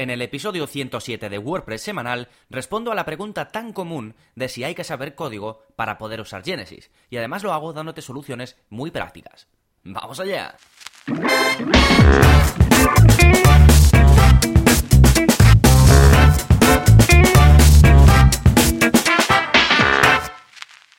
En el episodio 107 de WordPress semanal respondo a la pregunta tan común de si hay que saber código para poder usar Genesis, y además lo hago dándote soluciones muy prácticas. ¡Vamos allá!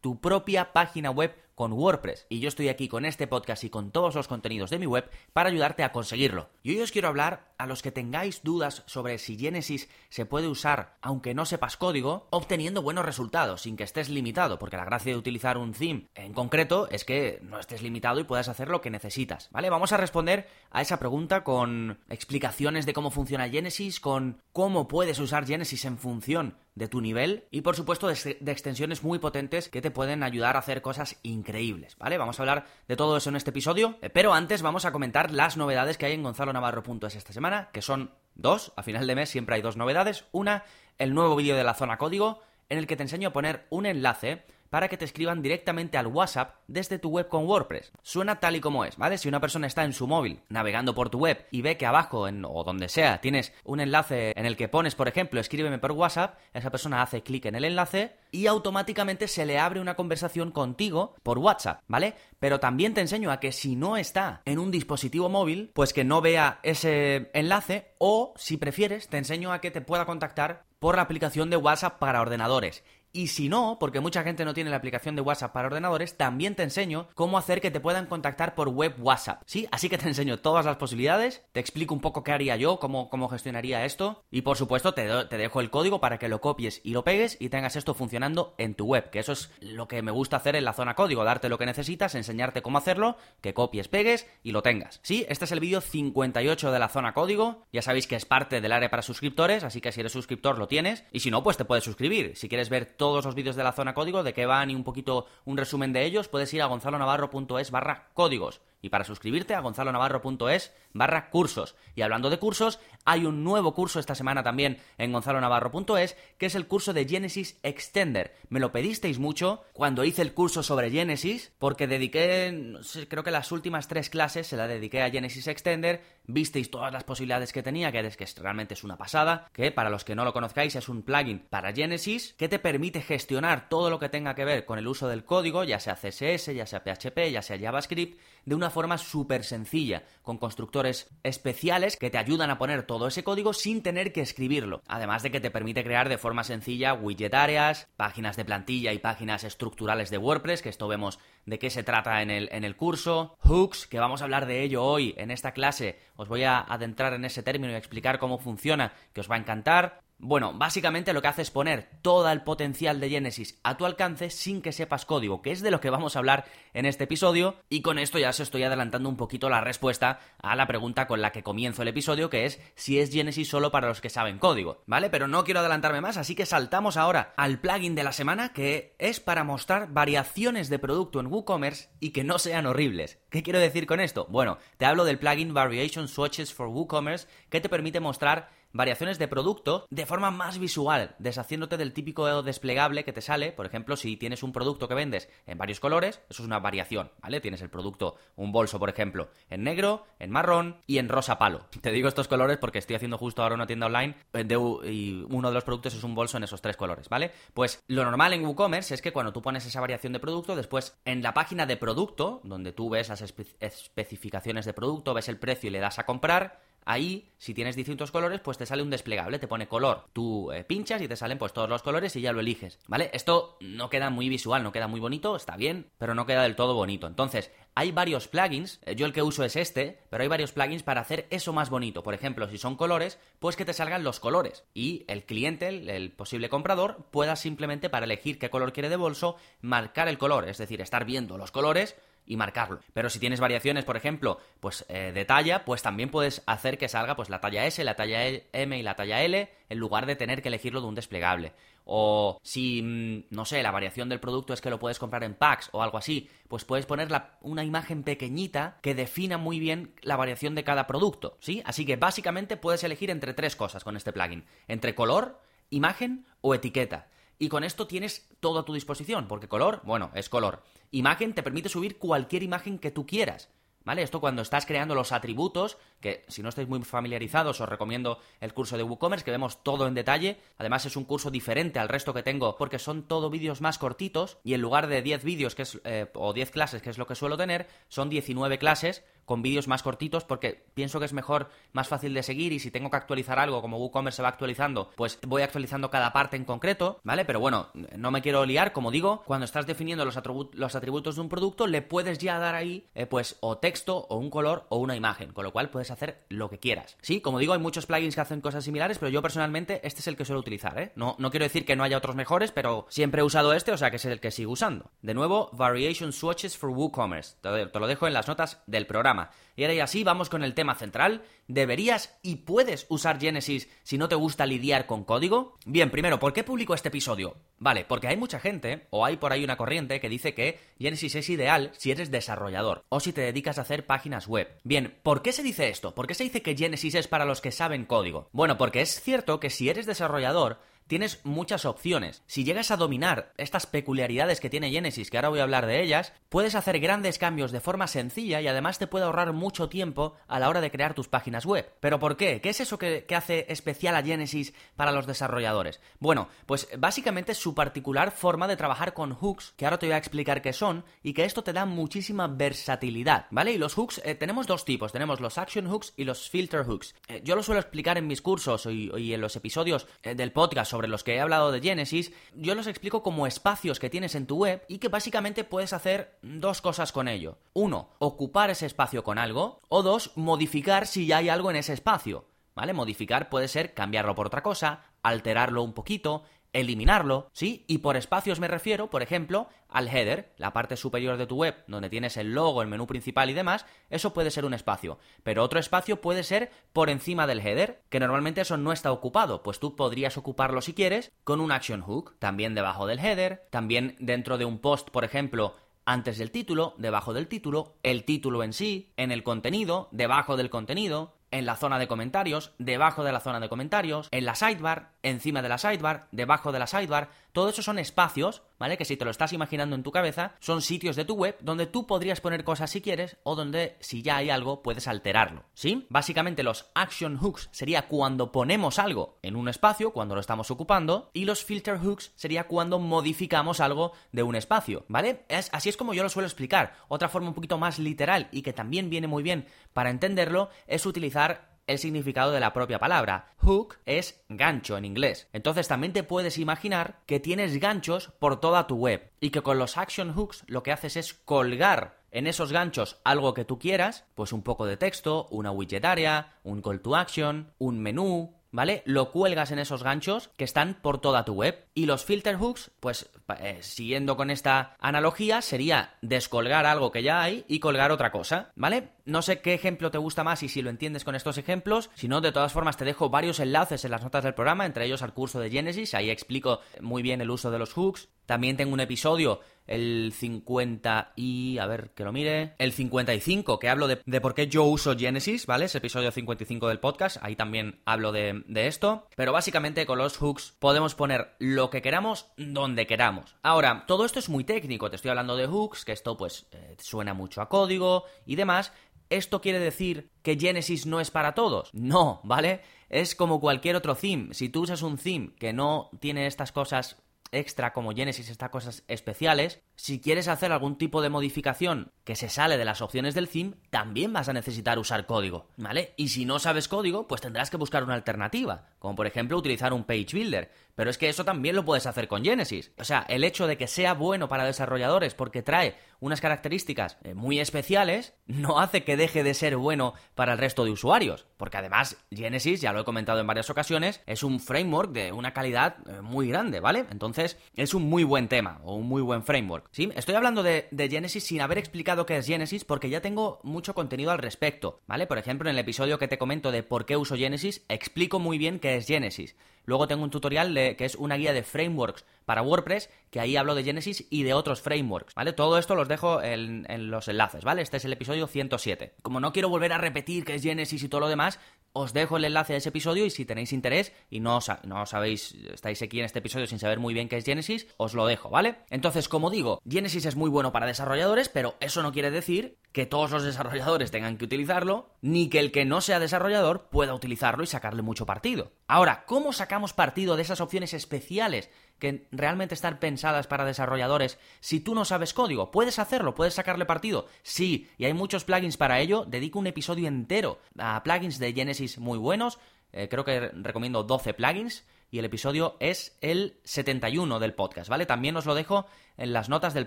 tu propia página web con WordPress. Y yo estoy aquí con este podcast y con todos los contenidos de mi web para ayudarte a conseguirlo. Y hoy os quiero hablar a los que tengáis dudas sobre si Genesis se puede usar aunque no sepas código, obteniendo buenos resultados sin que estés limitado, porque la gracia de utilizar un theme en concreto es que no estés limitado y puedas hacer lo que necesitas. ¿Vale? Vamos a responder a esa pregunta con explicaciones de cómo funciona Genesis, con cómo puedes usar Genesis en función de tu nivel y por supuesto de, extensiones muy potentes que te pueden ayudar a hacer cosas increíbles, ¿vale? Vamos a hablar de todo eso en este episodio, eh, pero antes vamos a comentar las novedades que hay en Gonzalo Navarro.es esta semana, que son dos, a final de mes siempre hay dos novedades, una, el nuevo vídeo de la zona código, en el que te enseño a poner un enlace para que te escriban directamente al WhatsApp desde tu web con WordPress. Suena tal y como es, ¿vale? Si una persona está en su móvil navegando por tu web y ve que abajo en, o donde sea tienes un enlace en el que pones, por ejemplo, escríbeme por WhatsApp, esa persona hace clic en el enlace y automáticamente se le abre una conversación contigo por WhatsApp, ¿vale? Pero también te enseño a que si no está en un dispositivo móvil, pues que no vea ese enlace o, si prefieres, te enseño a que te pueda contactar por la aplicación de WhatsApp para ordenadores. Y si no, porque mucha gente no tiene la aplicación de WhatsApp para ordenadores, también te enseño cómo hacer que te puedan contactar por web WhatsApp. ¿Sí? Así que te enseño todas las posibilidades, te explico un poco qué haría yo, cómo, cómo gestionaría esto, y por supuesto te, te dejo el código para que lo copies y lo pegues y tengas esto funcionando en tu web, que eso es lo que me gusta hacer en la zona código, darte lo que necesitas, enseñarte cómo hacerlo, que copies, pegues y lo tengas. Sí, este es el vídeo 58 de la zona código, ya sabéis que es parte del área para suscriptores, así que si eres suscriptor lo tienes, y si no, pues te puedes suscribir. Si quieres ver todos los vídeos de la zona código, de qué van y un poquito un resumen de ellos, puedes ir a gonzalonavarro.es barra códigos. Y para suscribirte a gonzalonavarro.es barra cursos. Y hablando de cursos, hay un nuevo curso esta semana también en gonzalonavarro.es, que es el curso de Genesis Extender. Me lo pedisteis mucho cuando hice el curso sobre Genesis, porque dediqué, creo que las últimas tres clases se la dediqué a Genesis Extender, visteis todas las posibilidades que tenía, que es que realmente es una pasada, que para los que no lo conozcáis es un plugin para Genesis que te permite gestionar todo lo que tenga que ver con el uso del código, ya sea CSS, ya sea PHP, ya sea JavaScript, de una forma súper sencilla, con constructores especiales que te ayudan a poner todo ese código sin tener que escribirlo. Además de que te permite crear de forma sencilla widget áreas, páginas de plantilla y páginas estructurales de WordPress, que esto vemos de qué se trata en el, en el curso, hooks, que vamos a hablar de ello hoy en esta clase, os voy a adentrar en ese término y explicar cómo funciona, que os va a encantar. Bueno, básicamente lo que hace es poner todo el potencial de Genesis a tu alcance sin que sepas código, que es de lo que vamos a hablar en este episodio, y con esto ya os estoy adelantando un poquito la respuesta a la pregunta con la que comienzo el episodio, que es si es Genesis solo para los que saben código, ¿vale? Pero no quiero adelantarme más, así que saltamos ahora al plugin de la semana, que es para mostrar variaciones de producto en WooCommerce y que no sean horribles. ¿Qué quiero decir con esto? Bueno, te hablo del plugin Variation Swatches for WooCommerce, que te permite mostrar variaciones de producto de forma más visual, deshaciéndote del típico desplegable que te sale. Por ejemplo, si tienes un producto que vendes en varios colores, eso es una variación, ¿vale? Tienes el producto, un bolso, por ejemplo, en negro, en marrón y en rosa palo. Te digo estos colores porque estoy haciendo justo ahora una tienda online eh, y uno de los productos es un bolso en esos tres colores, ¿vale? Pues lo normal en WooCommerce es que cuando tú pones esa variación de producto, después en la página de producto, donde tú ves las especificaciones de producto, ves el precio y le das a comprar, Ahí, si tienes distintos colores, pues te sale un desplegable, te pone color. Tú eh, pinchas y te salen pues todos los colores y ya lo eliges, ¿vale? Esto no queda muy visual, no queda muy bonito, está bien, pero no queda del todo bonito. Entonces, hay varios plugins, eh, yo el que uso es este, pero hay varios plugins para hacer eso más bonito. Por ejemplo, si son colores, pues que te salgan los colores y el cliente, el, posible comprador, pueda simplemente para elegir qué color quiere de bolso, marcar el color, es decir, estar viendo los colores y marcarlo. Pero si tienes variaciones, por ejemplo, pues eh, de talla, pues también puedes hacer que salga pues la talla S, la talla M y la talla L en lugar de tener que elegirlo de un desplegable. O si, mm, no sé, la variación del producto es que lo puedes comprar en packs o algo así, pues puedes poner una imagen pequeñita que defina muy bien la variación de cada producto, ¿sí? Así que básicamente puedes elegir entre tres cosas con este plugin. Entre color, imagen o etiqueta. Y con esto tienes todo a tu disposición, porque color, bueno, es color. Imagen te permite subir cualquier imagen que tú quieras. ¿Vale? Esto cuando estás creando los atributos, que si no estáis muy familiarizados os recomiendo el curso de WooCommerce, que vemos todo en detalle. Además es un curso diferente al resto que tengo porque son todo vídeos más cortitos y en lugar de 10 vídeos que es, eh, o 10 clases, que es lo que suelo tener, son 19 clases con vídeos más cortitos porque pienso que es mejor, más fácil de seguir y si tengo que actualizar algo como WooCommerce se va actualizando, pues voy actualizando cada parte en concreto, ¿vale? Pero bueno, no me quiero liar, como digo, cuando estás definiendo los, los atributos de un producto le puedes ya dar ahí eh, pues o texto o un color o una imagen, con lo cual puedes hacer lo que quieras. Sí, como digo, hay muchos plugins que hacen cosas similares, pero yo personalmente este es el que suelo utilizar, ¿eh? No, no quiero decir que no haya otros mejores, pero siempre he usado este, o sea que es el que sigo usando. De nuevo, Variation Swatches for WooCommerce. te lo dejo en las notas del programa. Y ahora y así vamos con el tema central. ¿Deberías y puedes usar Genesis si no te gusta lidiar con código? Bien, primero, ¿por qué publico este episodio? Vale, porque hay mucha gente, o hay por ahí una corriente que dice que Genesis es ideal si eres desarrollador, o si te dedicas a hacer páginas web. Bien, ¿por qué se dice esto? ¿Por qué se dice que Genesis es para los que saben código? Bueno, porque es cierto que si eres desarrollador, tienes muchas opciones. Si llegas a dominar estas peculiaridades que tiene Genesis, que ahora voy a hablar de ellas, puedes hacer grandes cambios de forma sencilla y además te puede ahorrar mucho tiempo a la hora de crear tus páginas web. ¿Pero por qué? ¿Qué es eso que, hace especial a Genesis para los desarrolladores? Bueno, pues básicamente es su particular forma de trabajar con hooks, que ahora te voy a explicar qué son, y que esto te da muchísima versatilidad, ¿vale? Y los hooks, eh, tenemos dos tipos, tenemos los action hooks y los filter hooks. Eh, yo lo suelo explicar en mis cursos y, en los episodios eh, del podcast sobre los que he hablado de Genesis, yo los explico como espacios que tienes en tu web y que básicamente puedes hacer dos cosas con ello. Uno, ocupar ese espacio con algo, o dos, modificar si ya hay algo en ese espacio. ¿Vale? Modificar puede ser cambiarlo por otra cosa, alterarlo un poquito, eliminarlo, ¿sí? Y por espacios me refiero, por ejemplo, al header, la parte superior de tu web, donde tienes el logo, el menú principal y demás, eso puede ser un espacio. Pero otro espacio puede ser por encima del header, que normalmente eso no está ocupado, pues tú podrías ocuparlo si quieres con un action hook, también debajo del header, también dentro de un post, por ejemplo, antes del título, debajo del título, el título en sí, en el contenido, debajo del contenido, en la zona de comentarios, debajo de la zona de comentarios, en la sidebar, encima de la sidebar, debajo de la sidebar. Todo eso son espacios, ¿vale? Que si te lo estás imaginando en tu cabeza, son sitios de tu web donde tú podrías poner cosas si quieres o donde si ya hay algo puedes alterarlo, ¿sí? Básicamente los action hooks sería cuando ponemos algo en un espacio, cuando lo estamos ocupando, y los filter hooks sería cuando modificamos algo de un espacio, ¿vale? Es, así es como yo lo suelo explicar. Otra forma un poquito más literal y que también viene muy bien para entenderlo es utilizar el significado de la propia palabra. Hook es gancho en inglés. Entonces también te puedes imaginar que tienes ganchos por toda tu web y que con los action hooks lo que haces es colgar en esos ganchos algo que tú quieras, pues un poco de texto, una widget área, un call to action, un menú, ¿vale? Lo cuelgas en esos ganchos que están por toda tu web. Y los filter hooks, pues eh, siguiendo con esta analogía, sería descolgar algo que ya hay y colgar otra cosa, ¿vale? No sé qué ejemplo te gusta más y si lo entiendes con estos ejemplos. Si no, de todas formas te dejo varios enlaces en las notas del programa, entre ellos al curso de Genesis. Ahí explico muy bien el uso de los hooks. También tengo un episodio, el 50 y... a ver, que lo mire. El 55, que hablo de, por qué yo uso Genesis, ¿vale? Es episodio 55 del podcast. Ahí también hablo de, esto. Pero básicamente con los hooks podemos poner lo que queramos donde queramos. Ahora, todo esto es muy técnico. Te estoy hablando de hooks, que esto pues eh, suena mucho a código y demás. ¿Esto quiere decir que Genesis no es para todos? No, ¿vale? Es como cualquier otro theme. Si tú usas un theme que no tiene estas cosas extra como Genesis, estas cosas especiales, si quieres hacer algún tipo de modificación que se sale de las opciones del theme, también vas a necesitar usar código, ¿vale? Y si no sabes código, pues tendrás que buscar una alternativa, como por ejemplo utilizar un page builder, pero es que eso también lo puedes hacer con Genesis. O sea, el hecho de que sea bueno para desarrolladores porque trae unas características eh, muy especiales, no hace que deje de ser bueno para el resto de usuarios. Porque además, Genesis, ya lo he comentado en varias ocasiones, es un framework de una calidad eh, muy grande, ¿vale? Entonces, es un muy buen tema, o un muy buen framework. ¿Sí? Estoy hablando de, Genesis sin haber explicado qué es Genesis porque ya tengo mucho contenido al respecto, ¿vale? Por ejemplo, en el episodio que te comento de por qué uso Genesis, explico muy bien qué es Genesis. Luego tengo un tutorial de, que es una guía de frameworks para WordPress, que ahí hablo de Genesis y de otros frameworks, ¿vale? Todo esto los dejo en, los enlaces, ¿vale? Este es el episodio 107. Como no quiero volver a repetir qué es Genesis y todo lo demás, os dejo el enlace a ese episodio y si tenéis interés y no, no sabéis, estáis aquí en este episodio sin saber muy bien qué es Genesis, os lo dejo, ¿vale? Entonces, como digo, Genesis es muy bueno para desarrolladores, pero eso no quiere decir que todos los desarrolladores tengan que utilizarlo, ni que el que no sea desarrollador pueda utilizarlo y sacarle mucho partido. Ahora, ¿cómo sacamos partido de esas opciones especiales que realmente están pensadas para desarrolladores si tú no sabes código? ¿Puedes hacerlo? ¿Puedes sacarle partido? Sí, y hay muchos plugins para ello. Dedico un episodio entero a plugins de Genesis muy buenos. Eh, creo que recomiendo 12 plugins y el episodio es el 71 del podcast, ¿vale? También os lo dejo en las notas del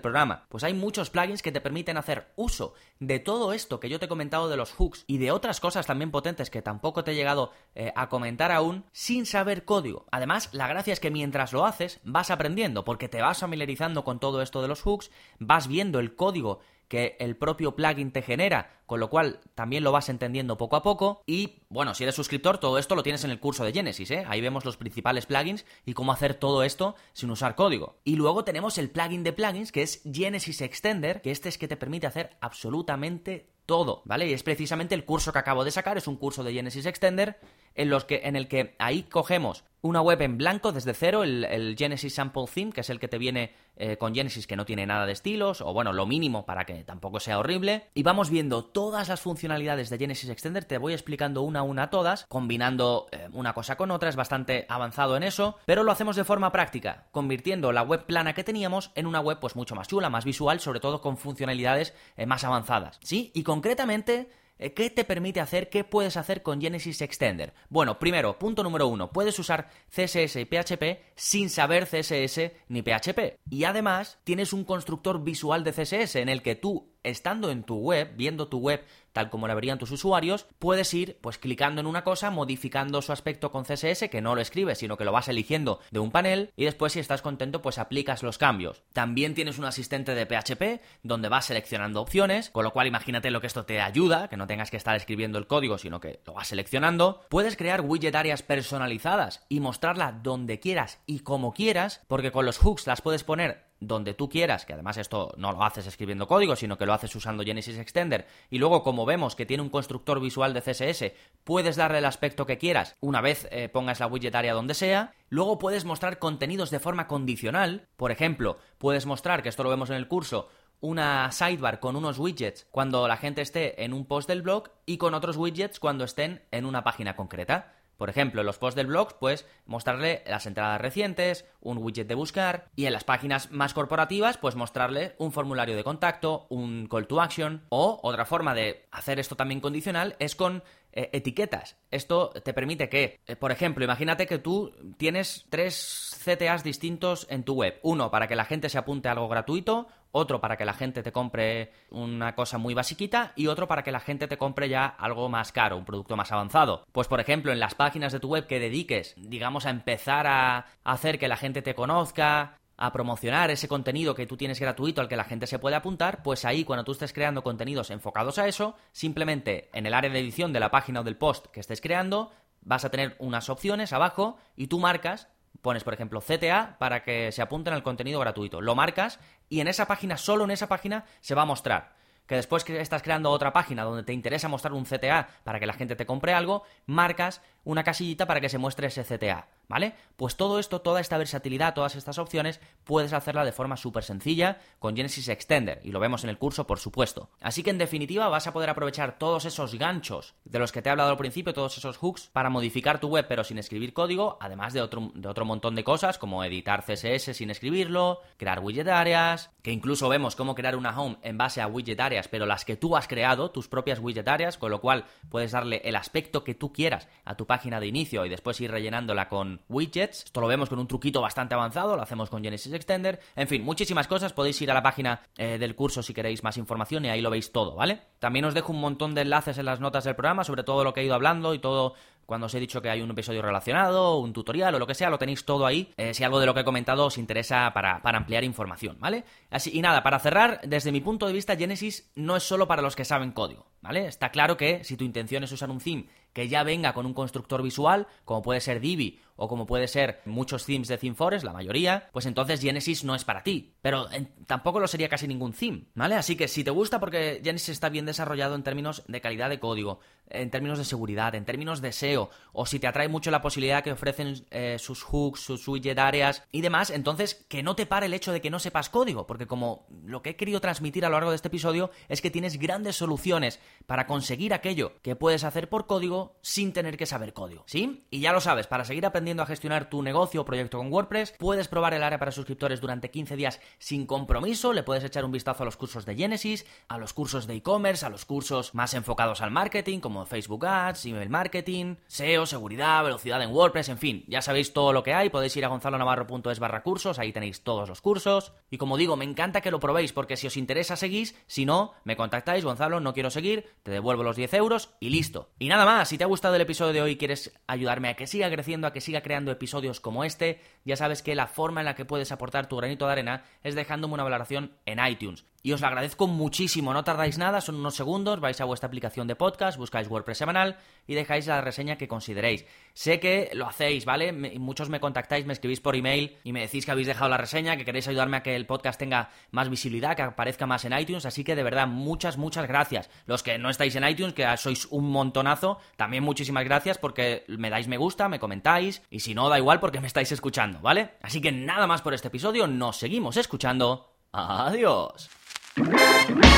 programa. Pues hay muchos plugins que te permiten hacer uso de todo esto que yo te he comentado de los hooks y de otras cosas también potentes que tampoco te he llegado eh, a comentar aún sin saber código. Además, la gracia es que mientras lo haces vas aprendiendo porque te vas familiarizando con todo esto de los hooks, vas viendo el código que el propio plugin te genera, con lo cual también lo vas entendiendo poco a poco. Y bueno, si eres suscriptor, todo esto lo tienes en el curso de Genesis, ¿eh? Ahí vemos los principales plugins y cómo hacer todo esto sin usar código. Y luego tenemos el plugin de plugins, que es Genesis Extender, que este es que te permite hacer absolutamente todo, ¿vale? Y es precisamente el curso que acabo de sacar, es un curso de Genesis Extender en, los que, en el que ahí cogemos una web en blanco desde cero, el, Genesis Sample Theme, que es el que te viene eh, con Genesis que no tiene nada de estilos, o bueno, lo mínimo para que tampoco sea horrible. Y vamos viendo todas las funcionalidades de Genesis Extender, te voy explicando una a una todas, combinando eh, una cosa con otra, es bastante avanzado en eso, pero lo hacemos de forma práctica, convirtiendo la web plana que teníamos en una web pues mucho más chula, más visual, sobre todo con funcionalidades eh, más avanzadas. ¿Sí? Y concretamente ¿Qué te permite hacer? ¿Qué puedes hacer con Genesis Extender? Bueno, primero, punto número uno, puedes usar CSS y PHP sin saber CSS ni PHP. Y además, tienes un constructor visual de CSS en el que tú estando en tu web, viendo tu web tal como la verían tus usuarios, puedes ir pues clicando en una cosa, modificando su aspecto con CSS, que no lo escribes, sino que lo vas eligiendo de un panel y después si estás contento pues aplicas los cambios. También tienes un asistente de PHP donde vas seleccionando opciones, con lo cual imagínate lo que esto te ayuda, que no tengas que estar escribiendo el código, sino que lo vas seleccionando. Puedes crear widget áreas personalizadas y mostrarla donde quieras y como quieras, porque con los hooks las puedes poner donde tú quieras, que además esto no lo haces escribiendo código, sino que lo haces usando Genesis Extender, y luego como vemos que tiene un constructor visual de CSS, puedes darle el aspecto que quieras una vez eh, pongas la widget área donde sea, luego puedes mostrar contenidos de forma condicional, por ejemplo, puedes mostrar, que esto lo vemos en el curso, una sidebar con unos widgets cuando la gente esté en un post del blog y con otros widgets cuando estén en una página concreta. Por ejemplo, en los posts del blog, pues mostrarle las entradas recientes, un widget de buscar y en las páginas más corporativas, pues mostrarle un formulario de contacto, un call to action o otra forma de hacer esto también condicional es con eh, etiquetas. Esto te permite que, eh, por ejemplo, imagínate que tú tienes tres CTAs distintos en tu web. Uno para que la gente se apunte a algo gratuito, otro para que la gente te compre una cosa muy basiquita y otro para que la gente te compre ya algo más caro, un producto más avanzado. Pues por ejemplo, en las páginas de tu web que dediques, digamos, a empezar a hacer que la gente te conozca, a promocionar ese contenido que tú tienes gratuito al que la gente se puede apuntar, pues ahí cuando tú estés creando contenidos enfocados a eso, simplemente en el área de edición de la página o del post que estés creando, vas a tener unas opciones abajo y tú marcas pones, por ejemplo, CTA para que se apunten al contenido gratuito. Lo marcas y en esa página, solo en esa página, se va a mostrar. Que después que estás creando otra página donde te interesa mostrar un CTA para que la gente te compre algo, marcas una casillita para que se muestre ese CTA. ¿Vale? Pues todo esto, toda esta versatilidad, todas estas opciones, puedes hacerla de forma súper sencilla con Genesis Extender, y lo vemos en el curso, por supuesto. Así que en definitiva vas a poder aprovechar todos esos ganchos de los que te he hablado al principio, todos esos hooks, para modificar tu web pero sin escribir código, además de otro, de otro montón de cosas, como editar CSS sin escribirlo, crear widget áreas, que incluso vemos cómo crear una home en base a widget áreas, pero las que tú has creado, tus propias widget áreas, con lo cual puedes darle el aspecto que tú quieras a tu página de inicio y después ir rellenándola con widgets. Esto lo vemos con un truquito bastante avanzado, lo hacemos con Genesis Extender. En fin, muchísimas cosas. Podéis ir a la página eh, del curso si queréis más información y ahí lo veis todo, ¿vale? También os dejo un montón de enlaces en las notas del programa sobre todo lo que he ido hablando y todo cuando os he dicho que hay un episodio relacionado, un tutorial o lo que sea, lo tenéis todo ahí, eh, si algo de lo que he comentado os interesa para, para, ampliar información, ¿vale? Así, y nada, para cerrar, desde mi punto de vista, Genesis no es solo para los que saben código, ¿vale? Está claro que si tu intención es usar un theme que ya venga con un constructor visual, como puede ser Divi o como puede ser muchos themes de ThemeForest, la mayoría, pues entonces Genesis no es para ti. Pero tampoco lo sería casi ningún theme, ¿vale? Así que si te gusta porque Genesis está bien desarrollado en términos de calidad de código, en términos de seguridad, en términos de SEO, o si te atrae mucho la posibilidad que ofrecen eh, sus hooks, sus widget áreas y demás, entonces que no te pare el hecho de que no sepas código, porque como lo que he querido transmitir a lo largo de este episodio es que tienes grandes soluciones para conseguir aquello que puedes hacer por código sin tener que saber código, ¿sí? Y ya lo sabes, para seguir aprendiendo a gestionar tu negocio o proyecto con WordPress, puedes probar el área para suscriptores durante 15 días sin compromiso, le puedes echar un vistazo a los cursos de Genesis, a los cursos de e-commerce, a los cursos más enfocados al marketing, como Facebook Ads, email marketing, SEO, seguridad, velocidad en WordPress, en fin, ya sabéis todo lo que hay, podéis ir a gonzalonavarro.es barra cursos, ahí tenéis todos los cursos. Y como digo, me encanta que lo probéis, porque si os interesa seguís, si no, me contactáis, Gonzalo, no quiero seguir, te devuelvo los 10 euros y listo. Y nada más, si te ha gustado el episodio de hoy y quieres ayudarme a que siga creciendo, a que siga creando episodios como este, ya sabes que la forma en la que puedes aportar tu granito de arena es dejándome una valoración en iTunes. Y os lo agradezco muchísimo, no tardáis nada, son unos segundos, vais a vuestra aplicación de podcast, buscáis WordPress semanal y dejáis la reseña que consideréis. Sé que lo hacéis, ¿vale? muchos me contactáis, me escribís por email y me decís que habéis dejado la reseña, que queréis ayudarme a que el podcast tenga más visibilidad, que aparezca más en iTunes, así que de verdad, muchas, muchas gracias. Los que no estáis en iTunes, que sois un montonazo, también muchísimas gracias porque me dais me gusta, me comentáis y si no, da igual porque me estáis escuchando, ¿vale? Así que nada más por este episodio, nos seguimos escuchando. Adiós. Música